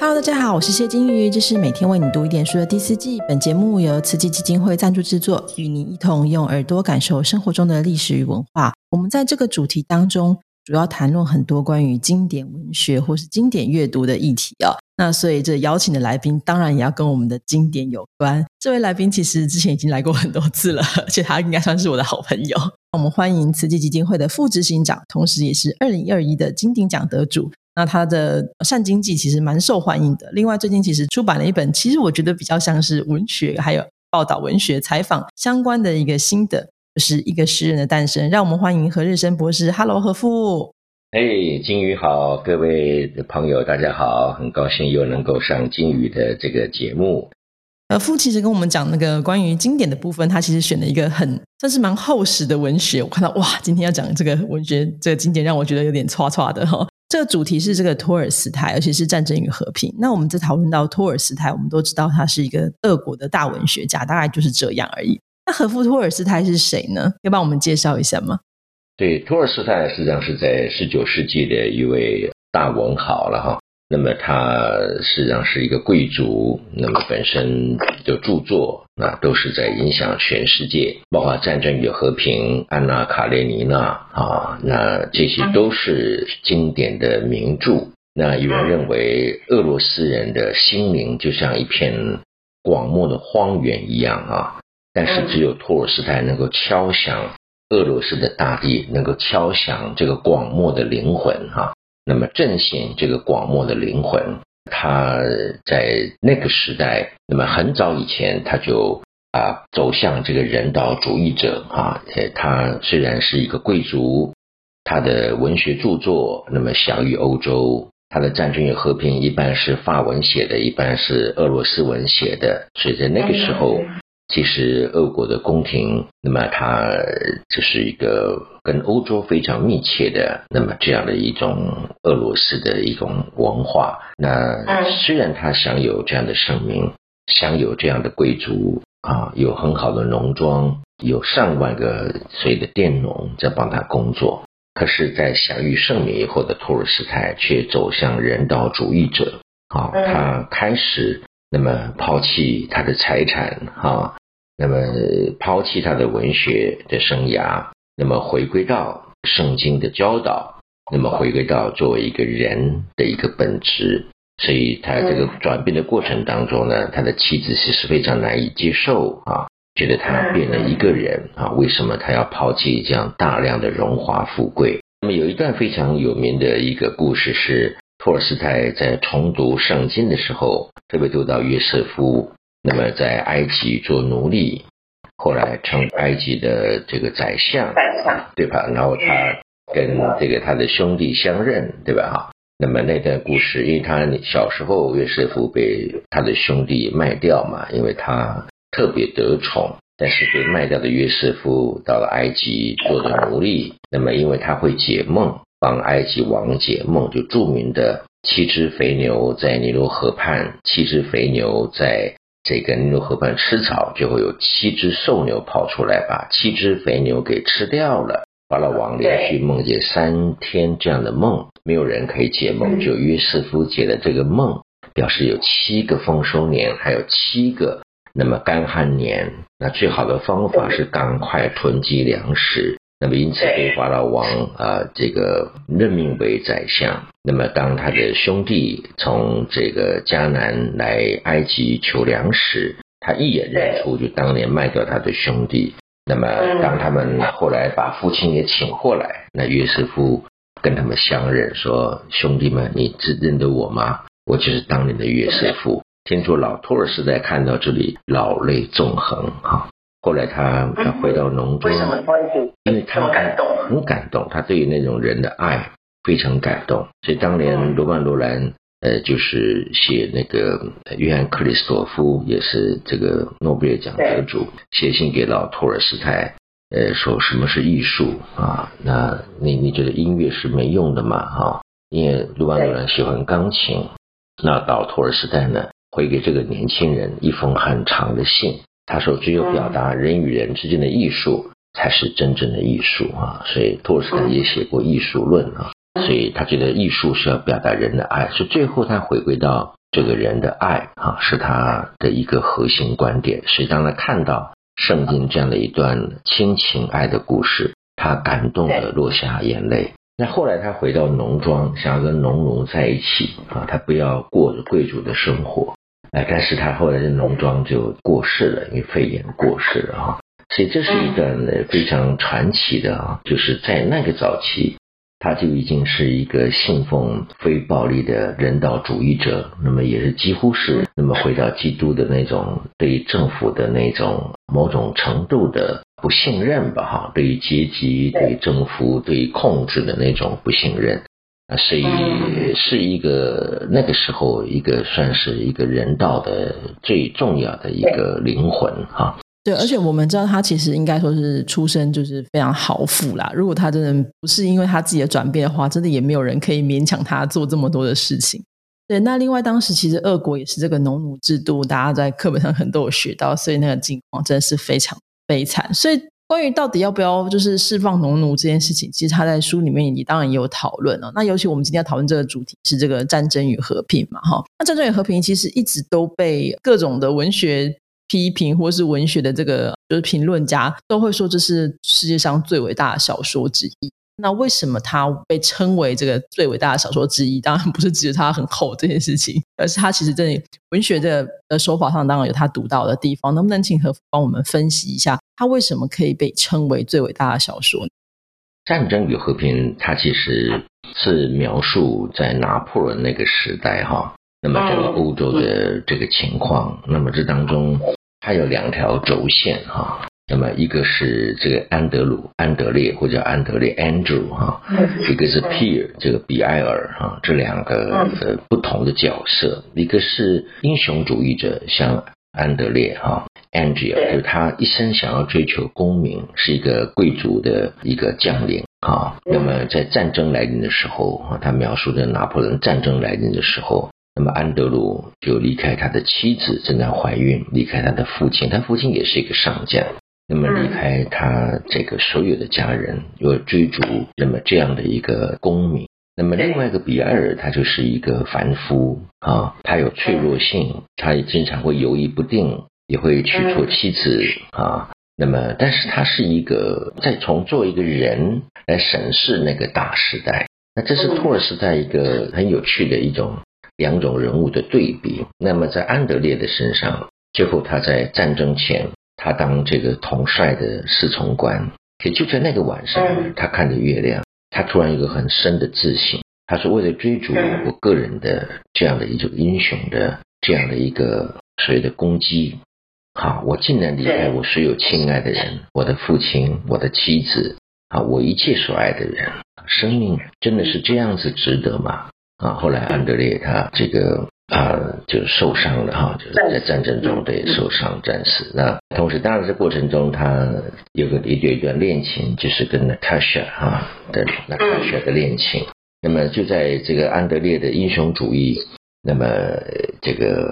Hello，大家好，我是谢金鱼，这是每天为你读一点书的第四季。本节目由慈济基金会赞助制作，与您一同用耳朵感受生活中的历史与文化。我们在这个主题当中，主要谈论很多关于经典文学或是经典阅读的议题啊。那所以这邀请的来宾，当然也要跟我们的经典有关。这位来宾其实之前已经来过很多次了，而且他应该算是我的好朋友。我们欢迎慈济基金会的副执行长，同时也是二零二一的金鼎奖得主。那他的《善经济》其实蛮受欢迎的。另外，最近其实出版了一本，其实我觉得比较像是文学，还有报道文学、采访相关的一个新的，就是一个诗人的诞生。让我们欢迎何日生博士。Hello，何富。哎，金鱼好，各位朋友大家好，很高兴又能够上金鱼的这个节目。呃，父其实跟我们讲那个关于经典的部分，他其实选了一个很算是蛮厚实的文学。我看到哇，今天要讲这个文学这个经典，让我觉得有点歘歘的哈。这个主题是这个托尔斯泰，而且是战争与和平。那我们在讨论到托尔斯泰，我们都知道他是一个俄国的大文学家，大概就是这样而已。那和夫托尔斯泰是谁呢？要帮我们介绍一下吗？对，托尔斯泰实际上是在十九世纪的一位大文豪了哈。那么他实际上是一个贵族，那么本身的著作那都是在影响全世界，包括《战争与和平》《安娜·卡列尼娜》啊，那这些都是经典的名著。那有人认为，俄罗斯人的心灵就像一片广袤的荒原一样啊，但是只有托尔斯泰能够敲响俄罗斯的大地，能够敲响这个广漠的灵魂哈。那么振兴这个广漠的灵魂，他在那个时代，那么很早以前他就啊走向这个人道主义者啊。他虽然是一个贵族，他的文学著作那么享誉欧洲，他的《战争与和平》一般是法文写的，一般是俄罗斯文写的，所以在那个时候。其实，俄国的宫廷，那么它就是一个跟欧洲非常密切的，那么这样的一种俄罗斯的一种文化。那虽然它享有这样的盛名，享有这样的贵族啊，有很好的农庄，有上万个所谓的佃农在帮他工作，可是，在享誉盛名以后的托尔斯泰却走向人道主义者啊，他开始。那么抛弃他的财产，哈，那么抛弃他的文学的生涯，那么回归到圣经的教导，那么回归到作为一个人的一个本质。所以他这个转变的过程当中呢，他的妻子其实非常难以接受啊，觉得他变了一个人啊，为什么他要抛弃这样大量的荣华富贵？那么有一段非常有名的一个故事是。托尔斯泰在重读圣经的时候，特别读到约瑟夫，那么在埃及做奴隶，后来成埃及的这个宰相，对吧？然后他跟这个他的兄弟相认，对吧？哈，那么那段故事，因为他小时候约瑟夫被他的兄弟卖掉嘛，因为他特别得宠，但是被卖掉的约瑟夫到了埃及做的奴隶，那么因为他会解梦。帮埃及王解梦，就著名的七只肥牛在尼罗河畔，七只肥牛在这个尼罗河畔吃草，就会有七只瘦牛跑出来，把七只肥牛给吃掉了。法老王连续梦见三天这样的梦，没有人可以解梦，就约瑟夫解了这个梦，表示有七个丰收年，还有七个那么干旱年。那最好的方法是赶快囤积粮食。那么因此被法老王啊这个任命为宰相。那么当他的兄弟从这个迦南来埃及求粮食，他一眼认出就当年卖掉他的兄弟。那么当他们后来把父亲也请过来，那约瑟夫跟他们相认，说兄弟们，你只认得我吗？我就是当年的约瑟夫。听说老托尔斯泰看到这里，老泪纵横啊。后来他他回到农村，为什么关系？因为他感动，很感动。他对于那种人的爱非常感动。所以当年罗曼罗兰呃，就是写那个约翰克里斯托夫，也是这个诺贝尔奖得主，写信给老托尔斯泰，呃，说什么是艺术啊？那你你觉得音乐是没用的嘛？哈，因为罗曼罗兰喜欢钢琴。那老托尔斯泰呢，会给这个年轻人一封很长的信。他说：“只有表达人与人之间的艺术，才是真正的艺术啊！所以托尔斯泰也写过艺术论啊。所以他觉得艺术是要表达人的爱。所以最后他回归到这个人的爱啊，是他的一个核心观点。所以当他看到圣经这样的一段亲情爱的故事，他感动的落下眼泪。那后来他回到农庄，想要跟农奴在一起啊，他不要过着贵族的生活。哎，但是他后来的农庄就过世了，因为肺炎过世了哈。所以这是一段非常传奇的啊，就是在那个早期。他就已经是一个信奉非暴力的人道主义者，那么也是几乎是那么回到基督的那种对政府的那种某种程度的不信任吧，哈，对于阶级、对政府、对控制的那种不信任啊，所以是一个那个时候一个算是一个人道的最重要的一个灵魂，哈。对，而且我们知道他其实应该说是出身就是非常豪富啦。如果他真的不是因为他自己的转变的话，真的也没有人可以勉强他做这么多的事情。对，那另外当时其实俄国也是这个农奴制度，大家在课本上很多有学到，所以那个境况真的是非常悲惨。所以关于到底要不要就是释放农奴这件事情，其实他在书里面也当然也有讨论了。那尤其我们今天要讨论这个主题是这个战争与和平嘛，哈。那战争与和平其实一直都被各种的文学。批评或是文学的这个就是评论家都会说这是世界上最伟大的小说之一。那为什么它被称为这个最伟大的小说之一？当然不是指它很厚这件事情，而是它其实在文学的呃手法上当然有它独到的地方。能不能请何帮我们分析一下，它为什么可以被称为最伟大的小说？战争与和平，它其实是描述在拿破仑那个时代哈，那么整个欧洲的这个情况，那么这当中。它有两条轴线哈，那么一个是这个安德鲁、安德烈或者安德烈 Andrew 哈，一个是 Pierre 这个比埃尔哈，这两个呃不同的角色，一个是英雄主义者，像安德烈哈 Andrew，就是他一生想要追求功名，是一个贵族的一个将领哈。那么在战争来临的时候啊，他描述的拿破仑战争来临的时候。那么安德鲁就离开他的妻子，正在怀孕，离开他的父亲，他父亲也是一个上将。那么离开他这个所有的家人，又追逐那么这样的一个公民。那么另外一个比埃尔，他就是一个凡夫啊，他有脆弱性，他也经常会犹豫不定，也会娶错妻子啊。那么，但是他是一个在从做一个人来审视那个大时代。那这是托尔斯泰一个很有趣的一种。两种人物的对比，那么在安德烈的身上，最后他在战争前，他当这个统帅的侍从官，也就在那个晚上，他看着月亮，他突然有个很深的自信，他说为了追逐我个人的这样的一种英雄的这样的一个所谓的攻击，好，我竟然离开我所有亲爱的人，我的父亲，我的妻子，啊，我一切所爱的人，生命真的是这样子值得吗？啊，后来安德烈他这个啊就受伤了哈，就是在战争中对受伤战死。那同时，当然这过程中他有个一段一段恋情，就是跟 Natasha 哈的 Natasha 的恋情。那么就在这个安德烈的英雄主义那么这个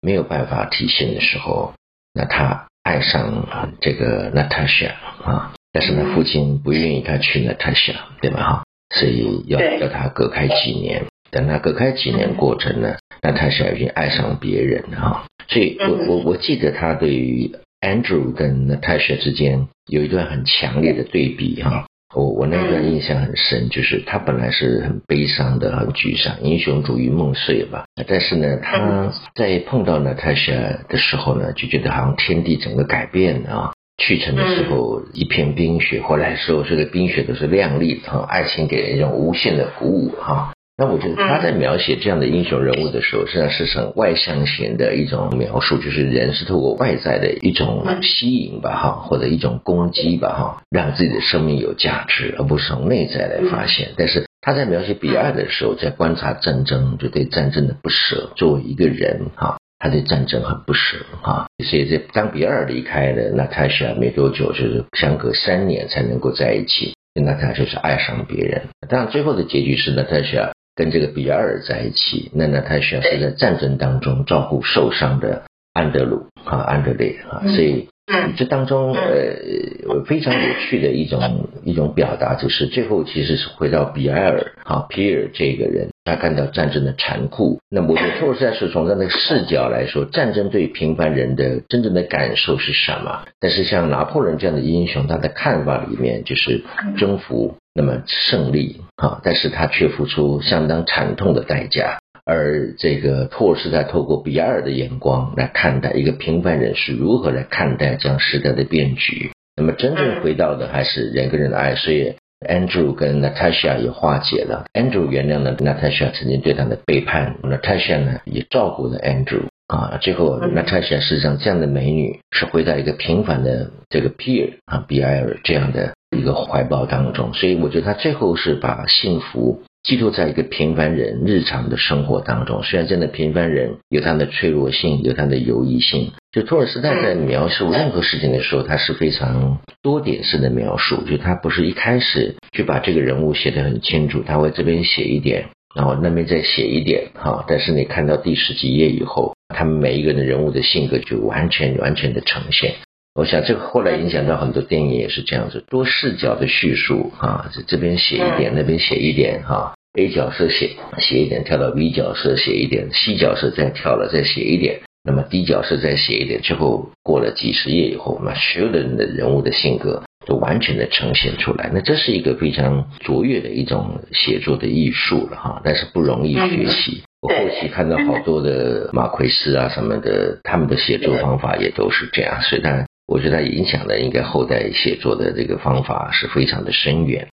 没有办法体现的时候，那他爱上这个 Natasha 啊，但是呢父亲不愿意他去 Natasha，对吧哈？所以要要他隔开几年。等他隔开几年过程呢，那他是已经爱上别人了哈。所以我我我记得他对于 Andrew 跟 Natasha 之间有一段很强烈的对比哈。我我那段印象很深，就是他本来是很悲伤的、很沮丧，英雄主义梦碎吧。但是呢，他在碰到 Natasha 的时候呢，就觉得好像天地整个改变了啊。去程的时候一片冰雪，回来的时候这个冰雪都是亮丽的哈。爱情给人一种无限的鼓舞哈。那我觉得他在描写这样的英雄人物的时候，实际上是很外向型的一种描述，就是人是透过外在的一种吸引吧，哈，或者一种攻击吧，哈，让自己的生命有价值，而不是从内在来发现。但是他在描写比尔的时候，在观察战争，就对战争的不舍。作为一个人，哈，他对战争很不舍，哈。所以，这当比尔离开了娜塔莎没多久，就是相隔三年才能够在一起，那他就是爱上别人。当然，最后的结局是娜塔莎。跟这个比尔在一起，那那他需要是在战争当中照顾受伤的安德鲁啊，安德烈啊，所以嗯，这当中呃非常有趣的一种一种表达，就是最后其实是回到比埃尔哈皮尔这个人，他看到战争的残酷。那么我觉得托尔斯泰是从他的视角来说，战争对平凡人的真正的感受是什么？但是像拿破仑这样的英雄，他的看法里面就是征服，那么胜利啊，但是他却付出相当惨痛的代价。而这个托尔斯泰透过比埃尔的眼光来看待一个平凡人是如何来看待这样时代的变局。那么真正回到的还是人跟人的爱，所以 Andrew 跟 Natasha 也化解了。Andrew 原谅了 Natasha 曾经对他的背叛，Natasha 呢也照顾了 Andrew 啊。最后 Natasha 实际上这样的美女是回到一个平凡的这个 Pierre 啊比埃尔这样的一个怀抱当中。所以我觉得他最后是把幸福。寄托在一个平凡人日常的生活当中，虽然真的平凡人有他的脆弱性，有他的犹疑性。就托尔斯泰在描述任何事情的时候，他是非常多点式的描述，就他不是一开始就把这个人物写得很清楚，他会这边写一点，然后那边再写一点，哈。但是你看到第十几页以后，他们每一个人的人物的性格就完全完全的呈现。我想这个后来影响到很多电影也是这样子，多视角的叙述啊，这边写一点，那边写一点哈，A 角色写写一点，跳到 B 角色写一点，C 角色再跳了再写一点，那么 D 角色再写一点，最后过了几十页以后，那所有的人的人物的性格都完全的呈现出来，那这是一个非常卓越的一种写作的艺术了哈，但是不容易学习。我后期看到好多的马奎斯啊什么的，他们的写作方法也都是这样，所以他。我觉得影响的应该后代写作的这个方法是非常的深远。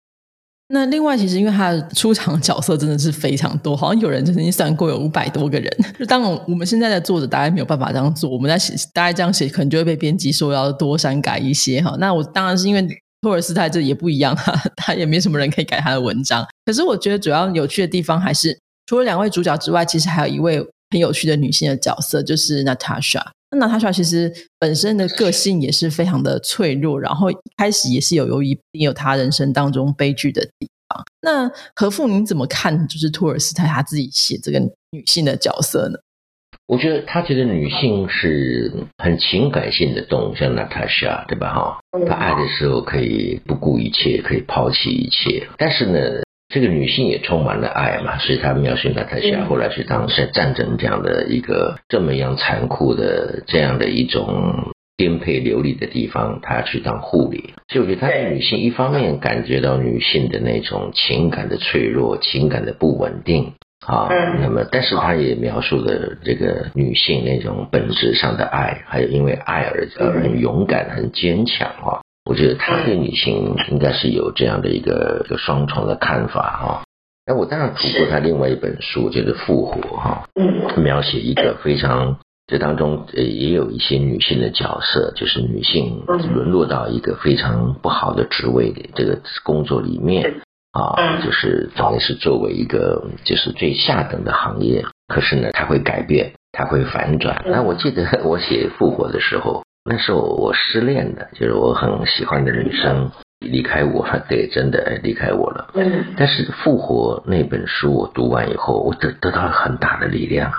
那另外，其实因为他的出场角色真的是非常多，好像有人曾经算过有五百多个人。就当我们现在的作者大概没有办法这样做，我们在写大概这样写，可能就会被编辑说要多删改一些哈。那我当然是因为托尔斯泰这也不一样哈，他也没什么人可以改他的文章。可是我觉得主要有趣的地方还是除了两位主角之外，其实还有一位很有趣的女性的角色，就是 Natasha。那娜塔莎其实本身的个性也是非常的脆弱，然后一开始也是有由于也有他人生当中悲剧的地方。那何父，您怎么看？就是托尔斯泰他自己写这个女性的角色呢？我觉得他觉得女性是很情感性的动物，像娜塔莎，对吧？哈，她爱的时候可以不顾一切，可以抛弃一切，但是呢。这个女性也充满了爱嘛，所以她描述娜塔夏后来去当在战争这样的一个这么样残酷的这样的一种颠沛流离的地方，她去当护理。所以我觉得她的女性一方面感觉到女性的那种情感的脆弱、情感的不稳定啊，那么但是她也描述了这个女性那种本质上的爱，还有因为爱而而很勇敢、很坚强啊。我觉得他对女性应该是有这样的一个一个双重的看法哈。那我当然读过他另外一本书，就是《复活》哈，描写一个非常这当中呃也有一些女性的角色，就是女性沦落到一个非常不好的职位的这个工作里面啊，就是等于是作为一个就是最下等的行业，可是呢，他会改变，他会反转。那我记得 我写《复活》的时候。那时候我失恋的，就是我很喜欢的女生离开我了，对，真的离开我了。嗯。但是《复活》那本书我读完以后，我得得到了很大的力量，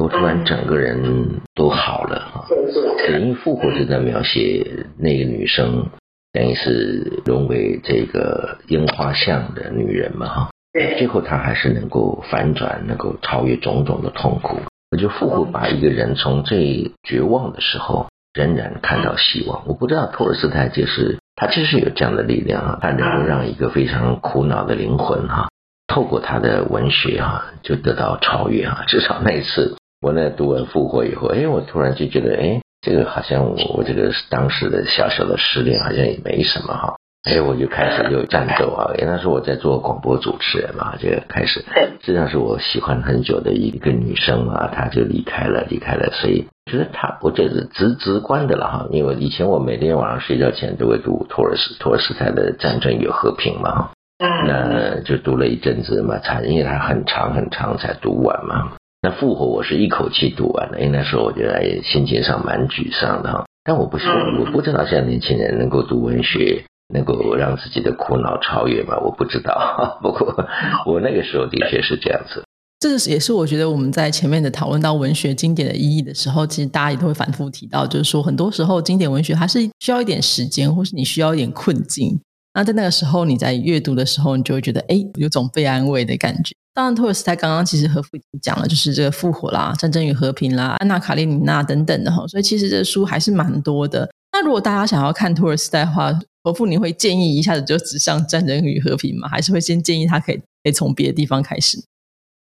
我突然整个人都好了啊。对，因为《复活》就在描写那个女生，等于是沦为这个樱花巷的女人嘛，哈。对。最后她还是能够反转，能够超越种种的痛苦。我就复活把一个人从最绝望的时候。仍然看到希望。我不知道托尔斯泰就是他，就是有这样的力量啊，他能够让一个非常苦恼的灵魂哈，透过他的文学哈，就得到超越啊。至少那一次，我那读完《复活》以后，哎，我突然就觉得，哎，这个好像我我这个当时的小小的失恋好像也没什么哈。哎，我就开始就战斗啊！因为那时候我在做广播主持人嘛，就开始。实际上是我喜欢很久的一个女生啊，她就离开了，离开了。所以觉得他，我觉得直直观的了哈。因为以前我每天晚上睡觉前都会读托尔斯托尔斯泰的《战争与和平》嘛，那就读了一阵子嘛，才因为它很长很长才读完嘛。那复活我是一口气读完的，因为那时候我觉得哎，心情上蛮沮丧的哈。但我不是，我不知道现在年轻人能够读文学。能够让自己的苦恼超越吗？我不知道。不过我那个时候的确是这样子。这是也是我觉得我们在前面的讨论到文学经典的意义的时候，其实大家也都会反复提到，就是说很多时候经典文学它是需要一点时间，或是你需要一点困境。那在那个时候你在阅读的时候，你就会觉得哎，有种被安慰的感觉。当然，托尔斯泰刚刚其实和父亲讲了，就是这个复活啦、战争与和平啦、安娜卡列尼娜等等的哈，所以其实这书还是蛮多的。那如果大家想要看托尔斯泰的话，和父你会建议一下子就只上战争与和平吗？还是会先建议他可以可以从别的地方开始？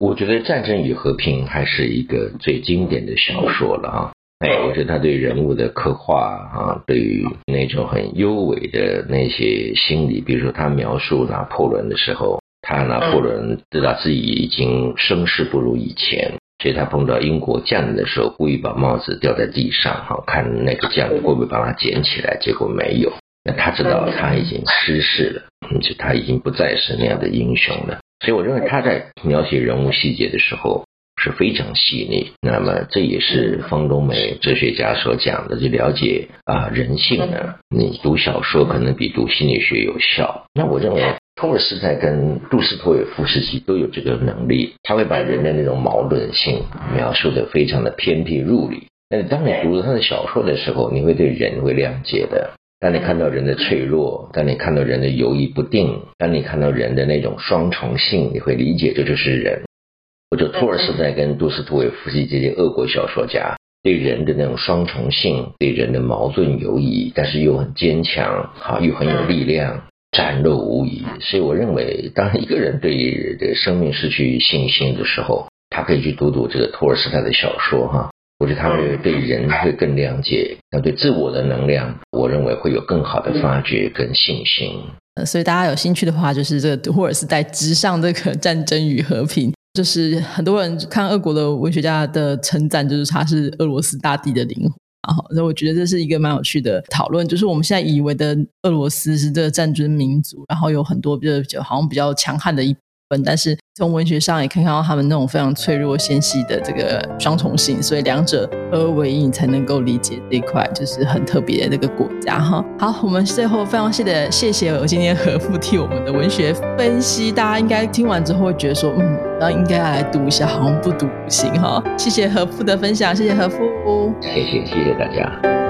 我觉得《战争与和平》还是一个最经典的小说了啊！哎，我觉得他对人物的刻画啊，对于那种很优美的那些心理，比如说他描述拿破仑的时候，他拿破仑知道自己已经声势不如以前，所以他碰到英国将领的时候，故意把帽子掉在地上，哈，看那个将领会不会把他捡起来，结果没有。那他知道他已经失势了，就他已经不再是那样的英雄了。所以我认为他在描写人物细节的时候是非常细腻。那么这也是方东美哲学家所讲的，就了解啊人性呢。你读小说可能比读心理学有效。那我认为托尔斯泰跟杜斯托耶夫斯基都有这个能力，他会把人的那种矛盾性描述的非常的偏僻入理。那当你读了他的小说的时候，你会对人会谅解的。当你看到人的脆弱，当你看到人的犹豫不定，当你看到人的那种双重性，你会理解这就是人。或者托尔斯泰跟杜斯托耶夫斯基这些俄国小说家对人的那种双重性，对人的矛盾犹疑，但是又很坚强，好又很有力量，展露无遗。所以我认为，当一个人对这个生命失去信心的时候，他可以去读读这个托尔斯泰的小说，哈。我觉得他会对人会更了解，那对自我的能量，我认为会有更好的发掘跟信心。呃，所以大家有兴趣的话，就是这个 托尔斯泰直上这个战争与和平，就是很多人看俄国的文学家的称赞，就是他是俄罗斯大地的灵魂。然后，所以我觉得这是一个蛮有趣的讨论，就是我们现在以为的俄罗斯是这个战争民族，然后有很多比较好像比较强悍的一。但是从文学上也可以看到他们那种非常脆弱纤细的这个双重性，所以两者合为一，你才能够理解这一块就是很特别的那个国家哈。好，我们最后非常谢的谢谢我今天何父替我们的文学分析，大家应该听完之后会觉得说，嗯，那应该来读一下，好像不读不行哈。谢谢何父的分享，谢谢何父，谢谢谢谢大家。